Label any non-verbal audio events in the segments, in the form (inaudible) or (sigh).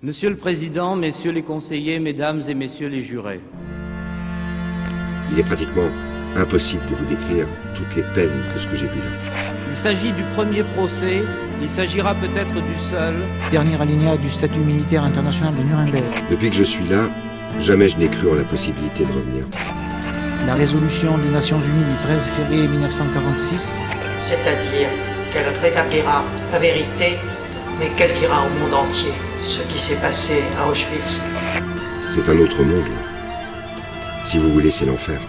Monsieur le Président, Messieurs les conseillers, Mesdames et Messieurs les jurés. Il est pratiquement impossible de vous décrire toutes les peines de ce que j'ai vu là. Il s'agit du premier procès, il s'agira peut-être du seul. Dernier alinéa du statut militaire international de Nuremberg. Depuis que je suis là, jamais je n'ai cru en la possibilité de revenir. La résolution des Nations Unies du 13 février 1946. C'est-à-dire qu'elle rétablira la vérité, mais qu'elle dira au monde entier ce qui s'est passé à Auschwitz. C'est un autre monde. Si vous voulez, c'est l'enfer.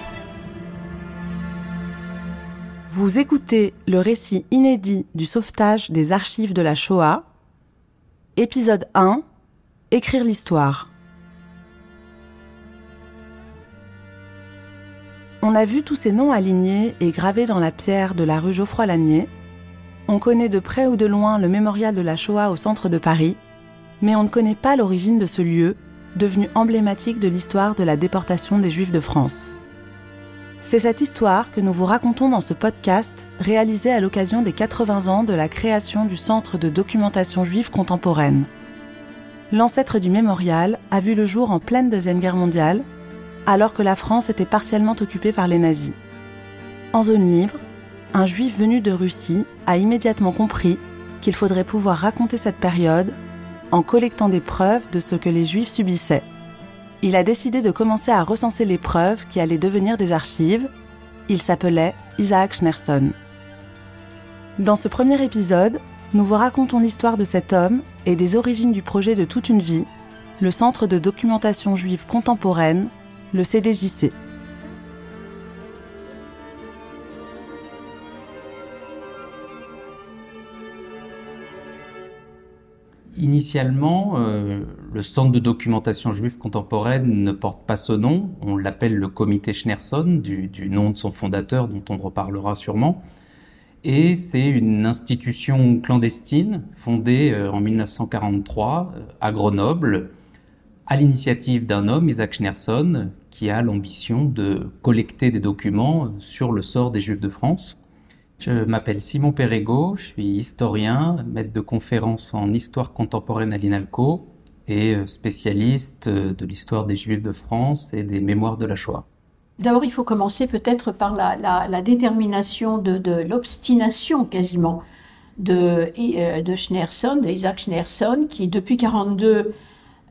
Vous écoutez le récit inédit du sauvetage des archives de la Shoah, épisode 1, Écrire l'histoire. On a vu tous ces noms alignés et gravés dans la pierre de la rue Geoffroy-Lamier. On connaît de près ou de loin le mémorial de la Shoah au centre de Paris, mais on ne connaît pas l'origine de ce lieu, devenu emblématique de l'histoire de la déportation des Juifs de France. C'est cette histoire que nous vous racontons dans ce podcast réalisé à l'occasion des 80 ans de la création du Centre de documentation juive contemporaine. L'ancêtre du mémorial a vu le jour en pleine Deuxième Guerre mondiale alors que la France était partiellement occupée par les nazis. En zone libre, un juif venu de Russie a immédiatement compris qu'il faudrait pouvoir raconter cette période en collectant des preuves de ce que les juifs subissaient. Il a décidé de commencer à recenser les preuves qui allaient devenir des archives. Il s'appelait Isaac Schneerson. Dans ce premier épisode, nous vous racontons l'histoire de cet homme et des origines du projet de toute une vie, le Centre de documentation juive contemporaine le CDJC. Initialement, euh, le Centre de documentation juive contemporaine ne porte pas ce nom. On l'appelle le Comité Schneerson, du, nom de son fondateur, dont on reparlera sûrement. Et c'est une institution clandestine fondée euh, en 1943 euh, à Grenoble, à l'initiative d'un homme, Isaac Schneerson, qui a l'ambition de collecter des documents sur le sort des Juifs de France. Je m'appelle Simon Perrego, je suis historien, maître de conférences en histoire contemporaine à l'INALCO et spécialiste de l'histoire des Juifs de France et des mémoires de la Shoah. D'abord, il faut commencer peut-être par la, détermination de, l'obstination quasiment de, euh, de Schneerson, de Isaac Schneerson, qui depuis 1942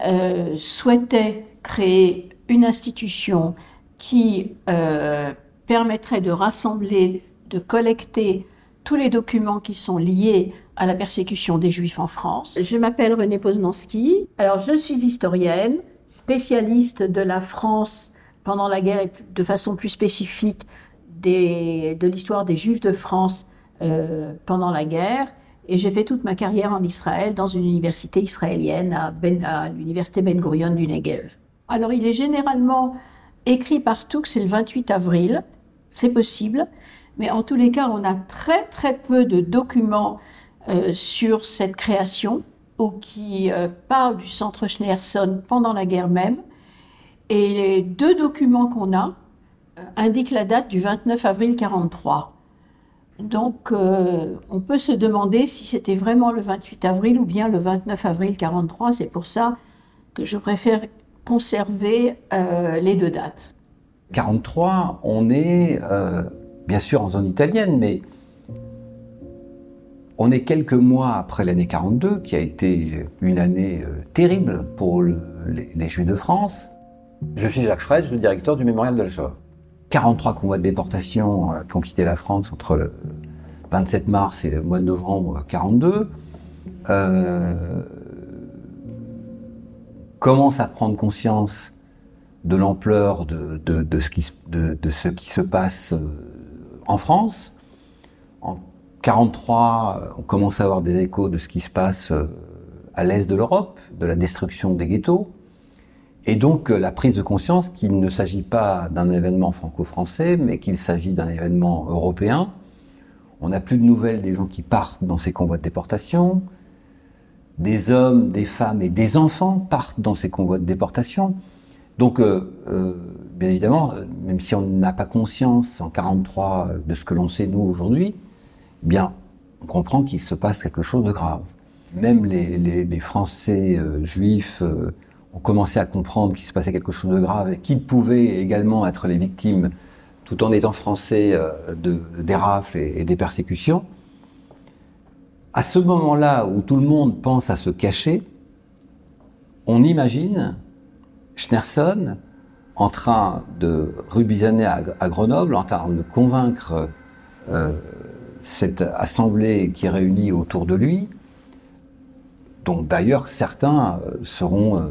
euh, souhaitait créer une institution qui euh, permettrait de rassembler, de collecter tous les documents qui sont liés à la persécution des Juifs en France. Je m'appelle René Poznanski. Alors, je suis historienne, spécialiste de la France pendant la guerre et de façon plus spécifique des, de l'histoire des Juifs de France euh, pendant la guerre. Et j'ai fait toute ma carrière en Israël dans une université israélienne à, ben, à l'université Ben Gurion du Negev. Alors il est généralement écrit partout que c'est le 28 avril, c'est possible, mais en tous les cas on a très très peu de documents euh, sur cette création ou qui euh, parlent du centre Schneerson pendant la guerre même. Et les deux documents qu'on a euh, indiquent la date du 29 avril 43. Donc, on peut se demander si c'était vraiment le 28 avril ou bien le 29 avril 43. C'est pour ça que je préfère conserver les deux dates. 43, on est bien sûr en zone italienne, mais on est quelques mois après l'année 42, qui a été une année euh, terrible pour le, les, Juifs de France. Je suis Jacques Frege, le directeur du mémorial de la Shoah. 43 convois de déportation euh, qui ont quitté la France entre le 27 mars et le mois de novembre 42. Euh, commence à prendre conscience de l'ampleur de, ce qui, se passe euh, en France. En 43, on commence à avoir des échos de ce qui se passe euh, à l'est de l'Europe, de la destruction des ghettos. Et donc la prise de conscience qu'il ne s'agit pas d'un événement franco-français, mais qu'il s'agit d'un événement européen. On n'a plus de nouvelles des gens qui partent dans ces convois de déportation. Des hommes, des femmes et des enfants partent dans ces convois de déportation. Donc, euh, euh, bien évidemment, même si on n'a pas conscience en 43 de ce que l'on sait nous aujourd'hui, bien, on comprend qu'il se passe quelque chose de grave. même les, Français euh, juifs euh, ont commencé à comprendre qu'il se passait quelque chose de grave et qu'ils pouvaient également être les victimes, tout en étant français, euh, de, des rafles et, et des persécutions. À ce moment-là où tout le monde pense à se cacher, on imagine Schneerson en train de rubisaner à, Grenoble, en train de convaincre euh, cette assemblée qui est réunie autour de lui, dont d'ailleurs certains euh, seront euh,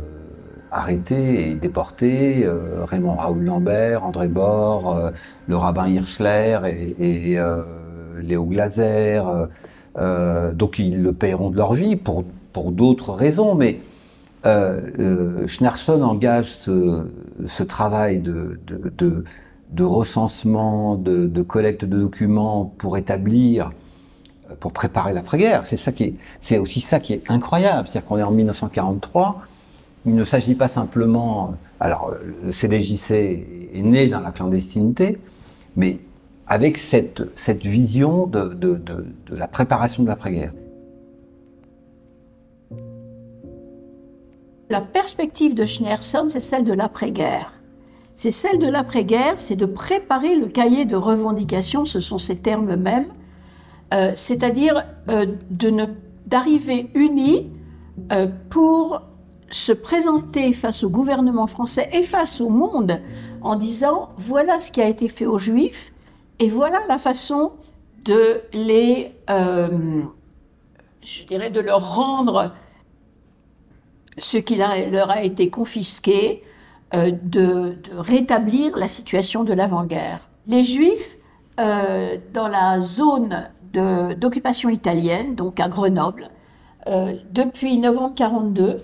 arrêtés et déportés, Raymond Raoul Lambert, André euh, le rabbin Hirschler et, et Léo Glaser, donc ils le paieront de leur vie pour, pour d'autres raisons, euh, euh, engage ce, travail de, recensement, de, collecte de documents pour établir, euh, pour préparer l'après-guerre. C'est aussi ça qui est incroyable. C'est-à-dire qu'on est en 1943. Il ne s'agit pas simplement, alors le CDJC est né dans la clandestinité, mais avec cette, vision de la préparation de l'après-guerre. La perspective de Schneerson, c'est celle de l'après-guerre. C'est celle de l'après-guerre, c'est de préparer le cahier de revendications, ce sont ces termes mêmes, euh, c'est-à-dire euh, d'arriver unis euh, pour se présenter face au gouvernement français et face au monde en disant voilà ce qui a été fait aux Juifs et voilà la façon de les, euh, je dirais, de leur rendre ce qui leur a été confisqué, euh, de, rétablir la situation de l'avant-guerre. Les Juifs, euh, dans la zone d'occupation italienne, donc à Grenoble, euh, depuis novembre 42,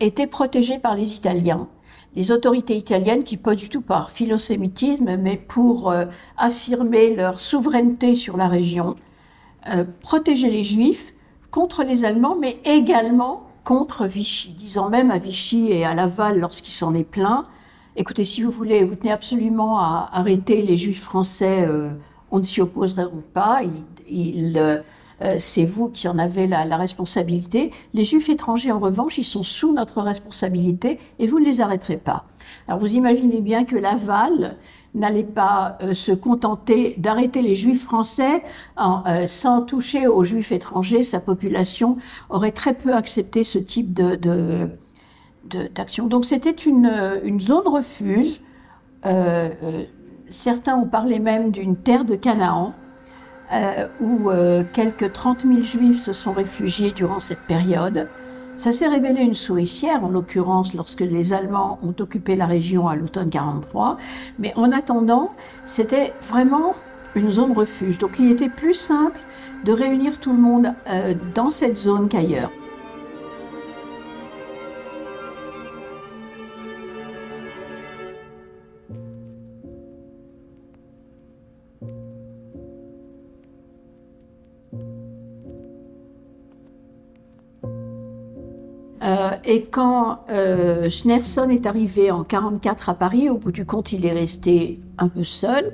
étaient protégés par les Italiens. Les autorités italiennes qui, pas du tout par philosémitisme, mais pour affirmer leur souveraineté sur la région, protégeaient les Juifs contre les Allemands, mais également contre Vichy, disant même à Vichy et à Laval lorsqu'il s'en est plaint, écoutez, si vous voulez, vous tenez absolument à arrêter les juifs français, euh, on ne s'y opposerait pas, il, il, euh, c'est vous qui en avez la, la, responsabilité. Les juifs étrangers, en revanche, ils sont sous notre responsabilité et vous ne les arrêterez pas. Alors vous imaginez bien que Laval n'allait pas euh, se contenter d'arrêter les juifs français euh, sans toucher aux juifs étrangers. Sa population aurait très peu accepté ce type de, d'action. Donc c'était une, une zone refuge. Euh, certains ont parlé même d'une terre de Canaan. où quelques 30 000 juifs se sont réfugiés durant cette période. Ça s'est révélé une souricière, en l'occurrence, lorsque les Allemands ont occupé la région à l'automne 43. Mais en attendant, c'était vraiment une zone refuge. Donc il était plus simple de réunir tout le monde euh, dans cette zone qu'ailleurs. Et quand euh, Schneerson est arrivé en 44 à Paris, au bout du compte, il est resté un peu seul.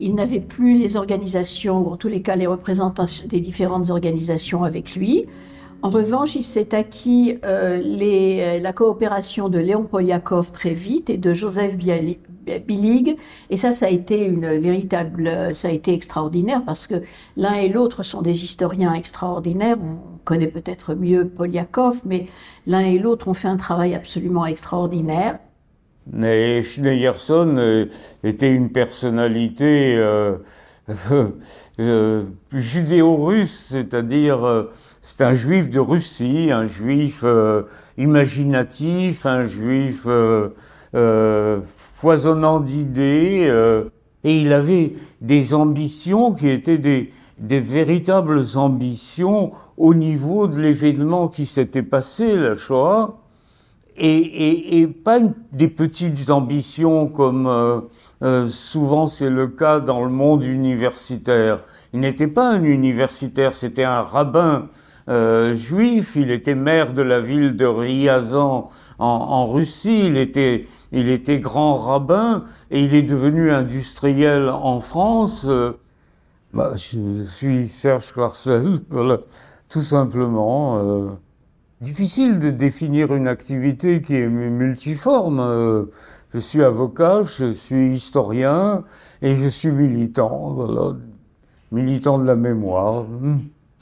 Il n'avait plus les organisations, ou en tous les cas les représentants des différentes organisations avec lui. En revanche, il s'est acquis euh, les, la coopération de Léon Poliakov très vite et de Joseph Billig. Et ça, ça a été une véritable, ça a été extraordinaire parce que l'un et l'autre sont des historiens extraordinaires. On connaît peut-être mieux Poliakov, mais l'un et l'autre ont fait un travail absolument extraordinaire. Mais Schneerson euh, était une personnalité euh, (laughs) euh, judéo-russe, c'est-à-dire euh, c'est un juif de Russie, un juif euh, imaginatif, un juif euh, foisonnant d'idées, et il avait des ambitions qui étaient des, des véritables ambitions au niveau de l'événement qui s'était passé, la Shoah, et, et, et pas des petites ambitions comme euh, euh, souvent c'est le cas dans le monde universitaire. Il n'était pas un universitaire, c'était un rabbin euh, juif. Il était maire de la ville de Ryazan en, en Russie. Il était, il était grand rabbin et il est devenu industriel en France. Bah, je suis Serge Clarcel, (laughs) voilà, tout simplement. Euh, Difficile de définir une activité qui est multiforme. Euh, je suis avocat, je suis historien et je suis militant, voilà, militant de la mémoire.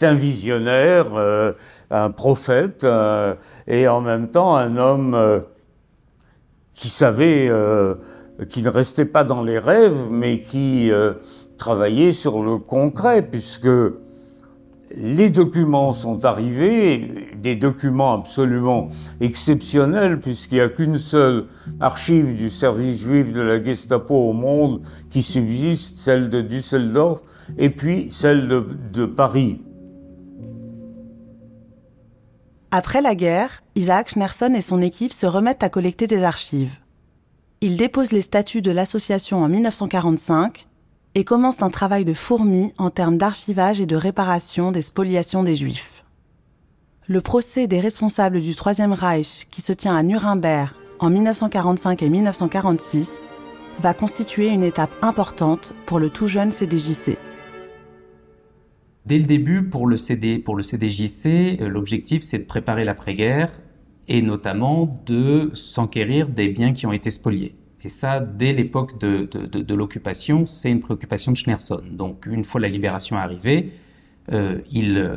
Un visionnaire, euh, un prophète euh, et en même temps un homme qui savait, qui ne restait pas dans les rêves, mais qui travaillait sur le concret, puisque les documents sont arrivés, des documents absolument exceptionnels, puisqu'il n'y a qu'une seule archive du service juif de la Gestapo au monde qui subsiste, celle de Düsseldorf, et puis celle de Paris. Après la guerre, Isaac Schnerson et son équipe se remettent à collecter des archives. Ils déposent les statuts de l'association en 1945 et commence un travail de fourmi en termes d'archivage et de réparation des spoliations des Juifs. Le procès des responsables du Troisième Reich, qui se tient à Nuremberg en 1945 et 1946, va constituer une étape importante pour le tout jeune CDJC. Dès le début, pour le, CDJC, euh, l'objectif c'est de préparer l'après-guerre et notamment de s'enquérir des biens qui ont été spoliés. Et ça, dès l'époque de, l'occupation, c'est une préoccupation de Schneerson. Donc, une fois la libération arrivée, euh, il euh,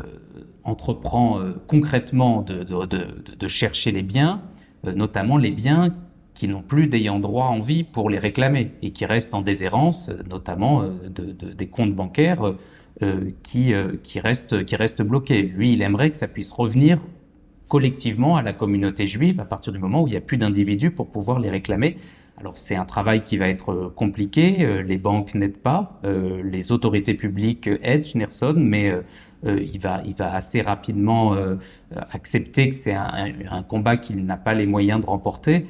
entreprend concrètement de, chercher les biens, notamment les biens qui n'ont plus d'ayant droit en vie pour les réclamer et qui restent en déshérence, notamment des comptes bancaires qui, qui, restent, qui restent bloqués. Lui, il aimerait que ça puisse revenir collectivement à la communauté juive à partir du moment où il n'y a plus d'individus pour pouvoir les réclamer alors c'est un travail qui va être euh, compliqué, euh, les banques n'aident pas, euh, les autorités publiques aident Schneerson, mais il, va, il va assez rapidement accepter que c'est un, combat qu'il n'a pas les moyens de remporter,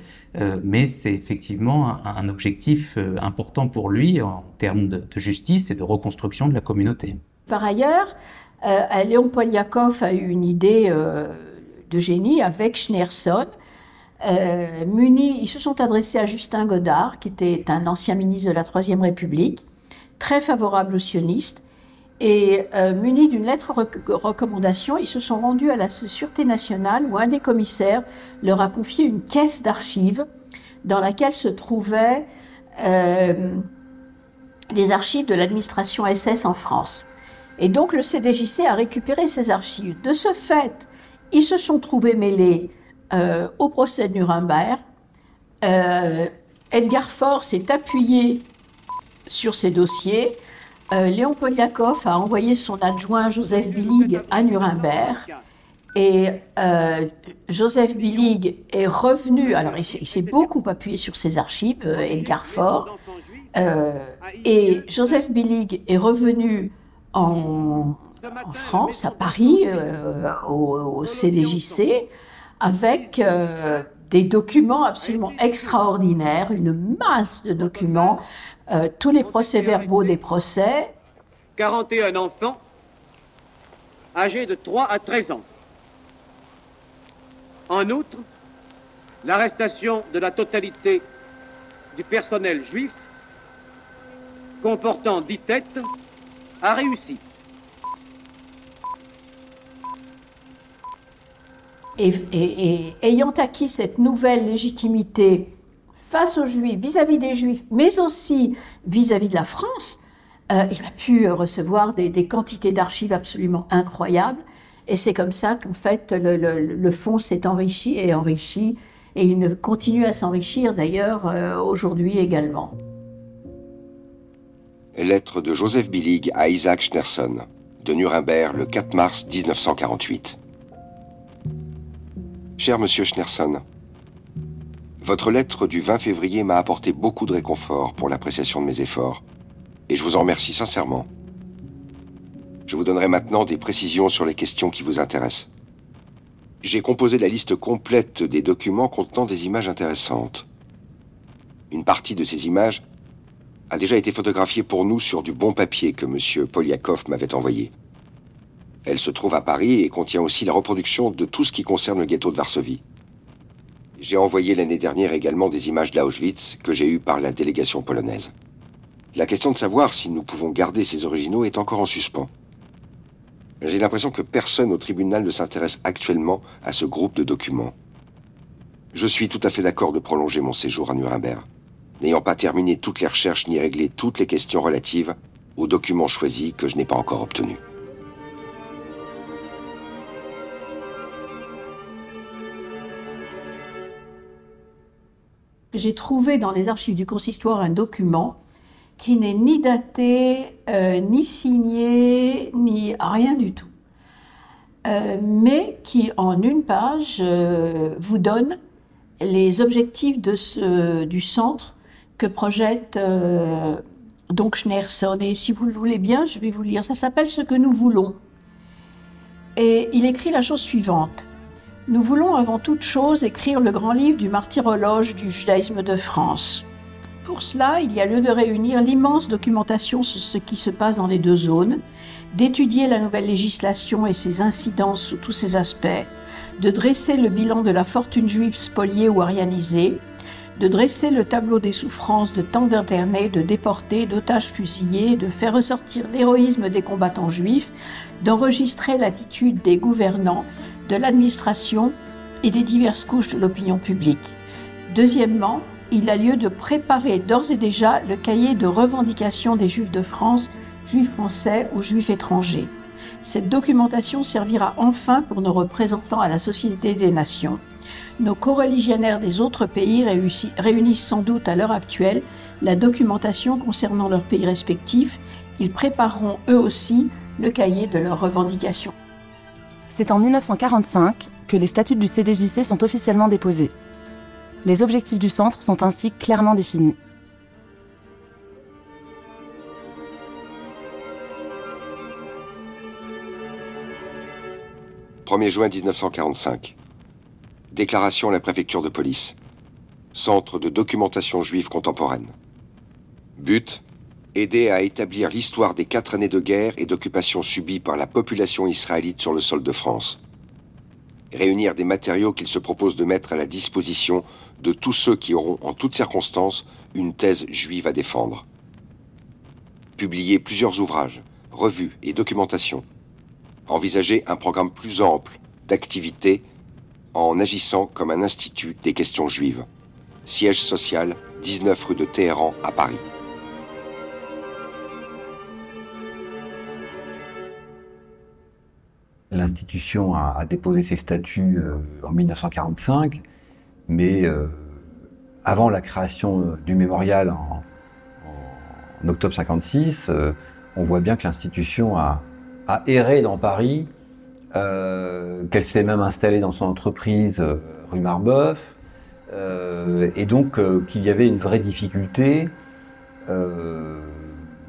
mais c'est effectivement un, objectif important pour lui en termes de, justice et de reconstruction de la communauté. Par ailleurs, Léon Poliakov a eu une idée de génie avec Schneerson euh, ils se sont adressés à Justin Godard, qui était un ancien ministre de la Troisième République, très favorable aux sionistes. Et euh, munis d'une lettre de recommandation, ils se sont rendus à la Sûreté nationale où un des commissaires leur a confié une caisse d'archives dans laquelle se trouvaient euh, les archives de l'administration SS en France. Et donc le CDJC a récupéré ces archives. De ce fait, ils se sont trouvés mêlés euh, au procès de Nuremberg. Edgar Faure s'est appuyé sur ces dossiers. Euh, Léon Poliakov a envoyé son adjoint Joseph Billig à Nuremberg. Et Joseph Billig est revenu, alors il s'est beaucoup appuyé sur ses archives, Edgar Faure, et Joseph Billig est revenu en, France, à Paris, au, au, CDJC, avec euh, des documents absolument extraordinaires, une masse de documents, euh, tous les procès-verbaux des procès. 41 enfants âgés de 3 à 13 ans. En outre, l'arrestation de la totalité du personnel juif comportant 10 têtes a réussi. et, ayant acquis cette nouvelle légitimité face aux Juifs, vis-à-vis des Juifs, mais aussi vis-à-vis de la France, euh, il a pu recevoir des, quantités d'archives absolument incroyables. Et c'est comme ça qu'en fait le, fonds s'est enrichi et enrichi, et il continue à s'enrichir d'ailleurs euh, aujourd'hui également. Lettre de Joseph Billig à Isaac Schnerson, de Nuremberg le 4 mars 1948. Cher Monsieur Schnerson, votre lettre du 20 février m'a apporté beaucoup de réconfort pour l'appréciation de mes efforts, et je vous en remercie sincèrement. Je vous donnerai maintenant des précisions sur les questions qui vous intéressent. J'ai composé la liste complète des documents contenant des images intéressantes. Une partie de ces images a déjà été photographiée pour nous sur du bon papier que M. Poliakov m'avait envoyé. Elle se trouve à Paris et contient aussi la reproduction de tout ce qui concerne le ghetto de Varsovie. J'ai envoyé l'année dernière également des images d'Auschwitz que j'ai eues par la délégation polonaise. La question de savoir si nous pouvons garder ces originaux est encore en suspens. J'ai l'impression que personne au tribunal ne s'intéresse actuellement à ce groupe de documents. Je suis tout à fait d'accord de prolonger mon séjour à Nuremberg, n'ayant pas terminé toutes les recherches ni réglé toutes les questions relatives aux documents choisis que je n'ai pas encore obtenus. J'ai trouvé dans les archives du consistoire un document qui n'est ni daté, euh, ni signé, ni rien du tout, euh, mais qui en une page euh, vous donne les objectifs du centre que projette donc Schneerson. Et si vous le voulez bien, je vais vous lire. Ça s'appelle Ce que nous voulons. Et il écrit la chose suivante. Nous voulons avant toute chose écrire le grand livre du martyrologe du judaïsme de France. Pour cela, il y a lieu de réunir l'immense documentation sur ce qui se passe dans les deux zones, d'étudier la nouvelle législation et ses incidences sous tous ses aspects, de dresser le bilan de la fortune juive spoliée ou arianisée, de dresser le tableau des souffrances de tant d'internés, de déportés, d'otages fusillés, de faire ressortir l'héroïsme des combattants juifs, d'enregistrer l'attitude des gouvernants, de l'administration et des diverses couches de l'opinion publique. Deuxièmement, il a lieu de préparer d'ores et déjà le cahier de revendication des Juifs de France, Juifs français ou Juifs étrangers. Cette documentation servira enfin pour nos représentants à la Société des Nations. Nos coreligionnaires des autres pays réunissent sans doute à l'heure actuelle la documentation concernant leurs pays respectifs. Ils prépareront eux aussi le cahier de leurs revendications. C'est en 1945 que les statuts du CDJC sont officiellement déposés. Les objectifs du centre sont ainsi clairement définis. « 1er juin 1945. Déclaration à la préfecture de police. Centre de documentation juive contemporaine. But aider à établir l'histoire des quatre années de guerre et d'occupation subies par la population israélite sur le sol de France. Réunir des matériaux qu'il se propose de mettre à la disposition de tous ceux qui auront en toutes circonstances une thèse juive à défendre. Publier plusieurs ouvrages, revues et documentations. Envisager un programme plus ample d'activités en agissant comme un institut des questions juives. Siège social, 19 rue de Téhéran à Paris. L'institution a, déposé ses statuts euh, en 1945, mais euh, avant la création euh, du mémorial en, octobre 56, on voit bien que l'institution a, erré dans Paris, qu'elle s'est même installée dans son entreprise rue Marbeuf, et donc qu'il y avait une vraie difficulté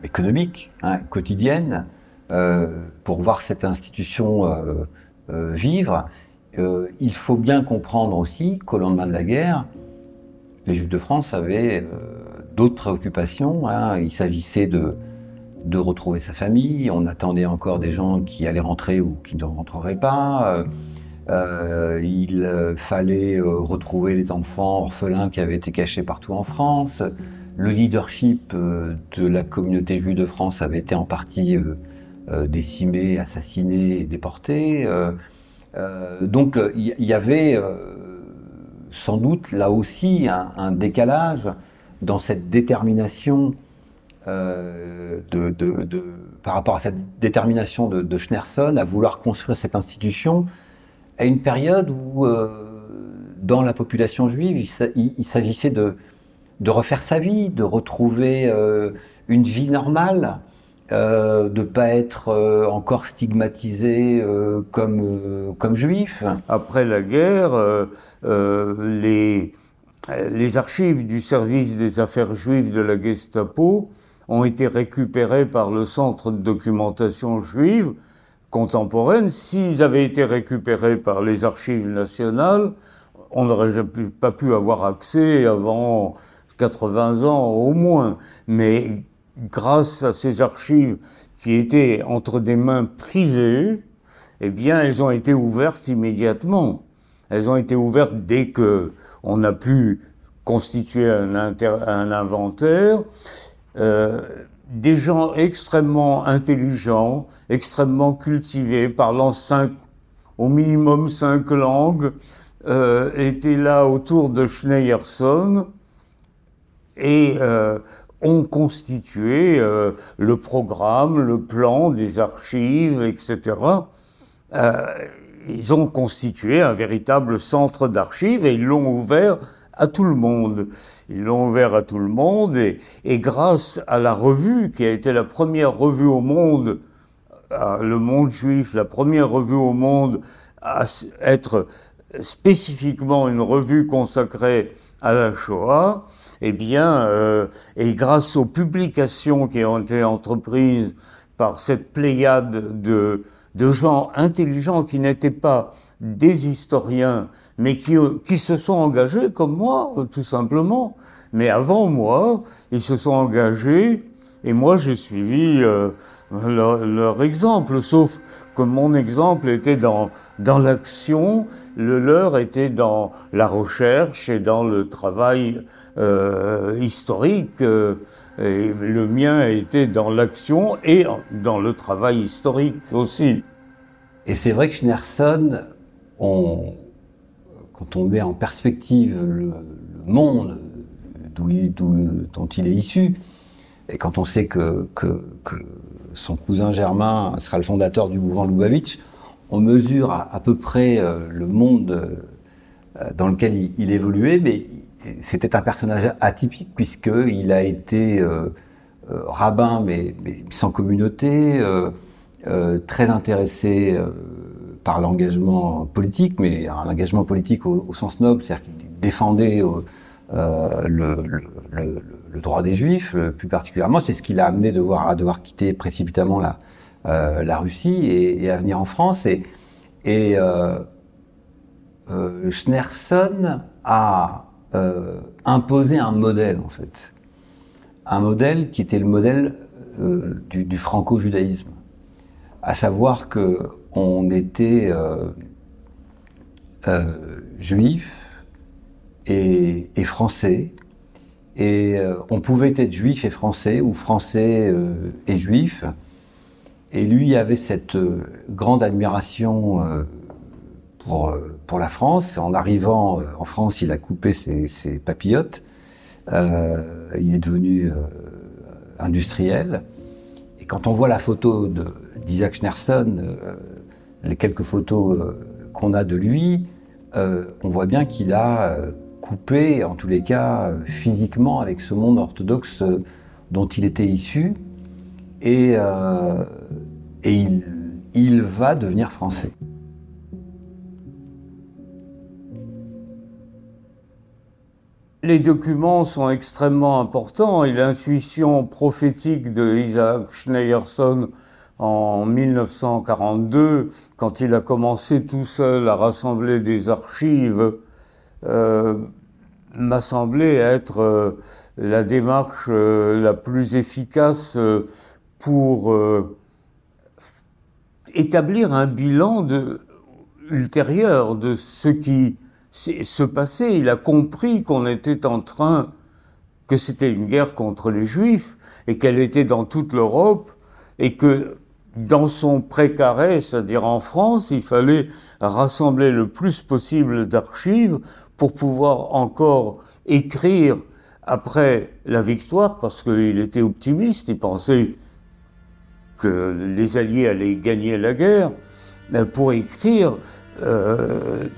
économique, hein, quotidienne, euh, pour voir cette institution euh, euh, vivre, il faut bien comprendre aussi qu'au lendemain de la guerre, les Juifs de France avaient d'autres préoccupations. Hein. Il s'agissait de, retrouver sa famille. On attendait encore des gens qui allaient rentrer ou qui ne rentreraient pas. Euh, il fallait retrouver les enfants orphelins qui avaient été cachés partout en France. Le leadership de la communauté juive de France avait été en partie euh, décimés, assassinés, déportés. Euh, euh, donc il y, avait sans doute là aussi un, décalage dans cette détermination de, par rapport à cette détermination de, Schneerson à vouloir construire cette institution à une période où, dans la population juive, il, s'agissait de, de, refaire sa vie, de retrouver une vie normale, euh, de pas être euh, encore stigmatisé euh, comme euh, comme juif. Après la guerre, les les archives du service des affaires juives de la Gestapo ont été récupérées par le Centre de documentation juive contemporaine. S'ils avaient été récupérés par les archives nationales, on n'aurait pas pu avoir accès avant 80 ans au moins. Mais grâce à ces archives qui étaient entre des mains privées, eh bien, elles ont été ouvertes immédiatement. Elles ont été ouvertes dès que on a pu constituer un, inventaire. Euh, des gens extrêmement intelligents, extrêmement cultivés, parlant au minimum cinq langues, euh, étaient là autour de Schneerson et euh, ont constitué euh, le programme, le plan des archives, etc. Euh, ils ont constitué un véritable centre d'archives et ils l'ont ouvert à tout le monde. Ils l'ont ouvert à tout le monde et, et, grâce à la revue qui a été la première revue au monde, le monde juif, la première revue au monde à être spécifiquement une revue consacrée à la Shoah, eh bien, euh, et grâce aux publications qui ont été entreprises par cette pléiade de, de gens intelligents qui n'étaient pas des historiens, mais qui, qui se sont engagés comme moi, tout simplement. Mais avant moi, ils se sont engagés, et moi j'ai suivi euh, leur, leur, exemple, sauf que mon exemple était dans, dans l'action, le leur était dans la recherche et dans le travail euh, historique. Euh, et le mien était dans l'action et dans le travail historique aussi. Et c'est vrai que Schneerson, on, quand on met en perspective le, le monde d'où il, dont il est issu, et quand on sait que, que, son cousin Germain sera le fondateur du mouvement Lubavitch, on mesure à, peu près euh, le monde euh, dans lequel il, évoluait, mais c'était un personnage atypique puisqu'il a été euh, rabbin mais, sans communauté, très intéressé par l'engagement politique, mais un engagement politique au, sens noble, c'est-à-dire qu'il défendait le, droit des Juifs, plus particulièrement. C'est ce qui l'a amené devoir, à devoir quitter précipitamment la, la Russie et, à venir en France. Et, et Schneerson a euh, imposer un modèle en fait, un modèle qui était le modèle euh, du, franco-judaïsme, à savoir que on était euh, euh juif et, français, et euh, on pouvait être juif et français ou français et juif, et lui avait cette grande admiration pour, euh, la France. En arrivant euh, en France, il a coupé ses, ses papillotes. Euh, il est devenu euh, industriel. Et quand on voit la photo d'Isaac Schneerson, euh, les quelques photos qu'on a de lui, on voit bien qu'il a coupé, en tous les cas physiquement, avec ce monde orthodoxe dont il était issu. Et, et il, va devenir français. Les documents sont extrêmement importants et l'intuition prophétique de Isaac Schneerson en 1942, quand il a commencé tout seul à rassembler des archives, euh, m'a semblé être euh, la démarche euh, la plus efficace euh, pour euh, établir un bilan ultérieur de ce qui se passer. Il a compris qu'on était en train, que c'était une guerre contre les Juifs et qu'elle était dans toute l'Europe et que dans son précaré, c'est-à-dire en France, il fallait rassembler le plus possible d'archives pour pouvoir encore écrire après la victoire, parce qu'il était optimiste, il pensait que les Alliés allaient gagner la guerre, pour écrire euh,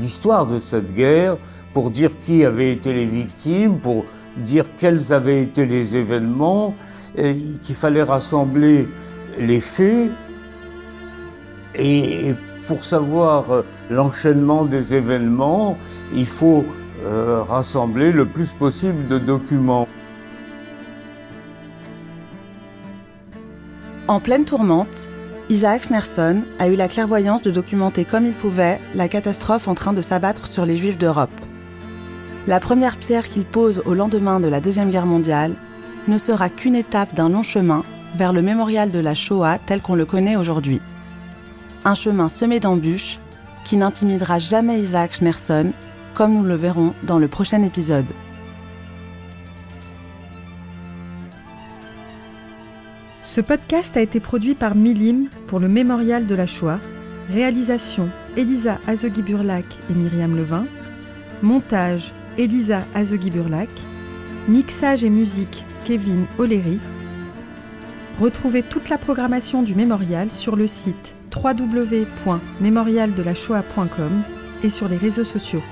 l'histoire de cette guerre, pour dire qui avait été les victimes, pour dire quels avaient été les événements, qu'il fallait rassembler les faits et pour savoir euh, l'enchaînement des événements, il faut euh, rassembler le plus possible de documents. En pleine tourmente, Isaac Schneerson a eu la clairvoyance de documenter comme il pouvait la catastrophe en train de s'abattre sur les Juifs d'Europe. La première pierre qu'il pose au lendemain de la Deuxième Guerre mondiale ne sera qu'une étape d'un long chemin vers le mémorial de la Shoah tel qu'on le connaît aujourd'hui. Un chemin semé d'embûches qui n'intimidera jamais Isaac Schneerson, comme nous le verrons dans le prochain épisode. Ce podcast a été produit par Milim pour le Mémorial de la Shoah. Réalisation Elisa Azegui-Burlac et Myriam Levin. Montage Elisa Azegui-Burlac. Mixage et musique Kevin O'Leary. Retrouvez toute la programmation du mémorial sur le site www.mémorialdelashoah.com et sur les réseaux sociaux.